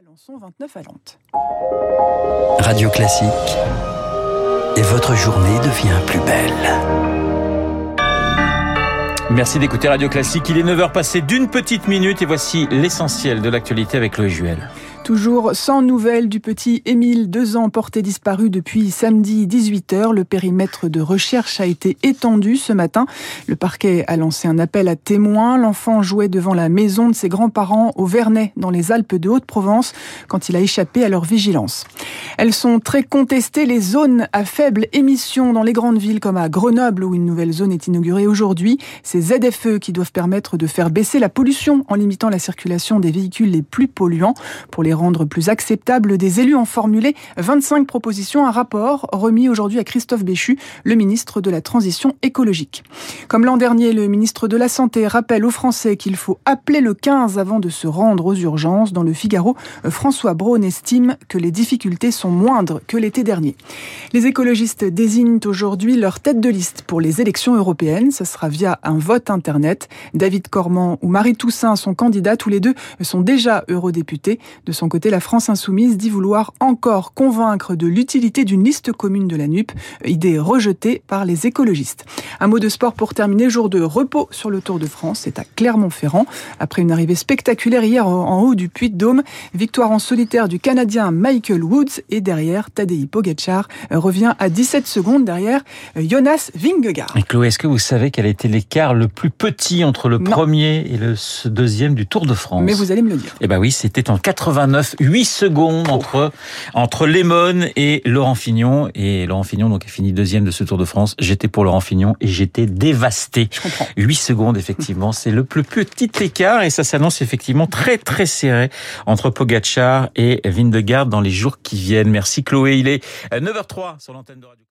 Alençon, 29 à Nantes. Radio Classique. Et votre journée devient plus belle. Merci d'écouter Radio Classique. Il est 9h passé d'une petite minute et voici l'essentiel de l'actualité avec Loïc Juel. Toujours sans nouvelles du petit Émile, deux ans porté disparu depuis samedi 18h. Le périmètre de recherche a été étendu ce matin. Le parquet a lancé un appel à témoins. L'enfant jouait devant la maison de ses grands-parents au Vernet, dans les Alpes de Haute-Provence, quand il a échappé à leur vigilance. Elles sont très contestées, les zones à faible émission dans les grandes villes comme à Grenoble, où une nouvelle zone est inaugurée aujourd'hui. Ces ZFE qui doivent permettre de faire baisser la pollution en limitant la circulation des véhicules les plus polluants. Pour les rendre plus acceptables, des élus ont formulé 25 propositions, un rapport remis aujourd'hui à Christophe Béchu, le ministre de la Transition écologique. Comme l'an dernier, le ministre de la Santé rappelle aux Français qu'il faut appeler le 15 avant de se rendre aux urgences. Dans le Figaro, François Braun estime que les difficultés sont moindres que l'été dernier. Les écologistes désignent aujourd'hui leur tête de liste pour les élections européennes. Ce sera via un vote Internet. David Cormand ou Marie Toussaint sont candidats. Tous les deux sont déjà eurodéputés. De son côté, la France insoumise dit vouloir encore convaincre de l'utilité d'une liste commune de la NUP, idée rejetée par les écologistes. Un mot de sport pour terminer. Jour de repos sur le Tour de France. C'est à Clermont-Ferrand. Après une arrivée spectaculaire hier en haut du Puy-de-Dôme, victoire en solitaire du Canadien Michael Woods et derrière Tadej Pogacar revient à 17 secondes derrière Jonas Vingegaard. Et Chloé, est-ce que vous savez quel été l'écart le plus petit entre le Non. premier et le deuxième du Tour de France? Mais vous allez me le dire. Eh ben oui, c'était en 89, 8 secondes entre entre Lemon et Laurent Fignon et Laurent Fignon donc a fini deuxième de ce Tour de France. J'étais pour Laurent Fignon et j'étais dévasté. Je comprends. 8 secondes effectivement, c'est le plus petit écart et ça s'annonce effectivement très très serré entre Pogacar et Vingegaard dans les jours qui viennent. Merci Chloé, il est 9h03 sur l'antenne de Radio.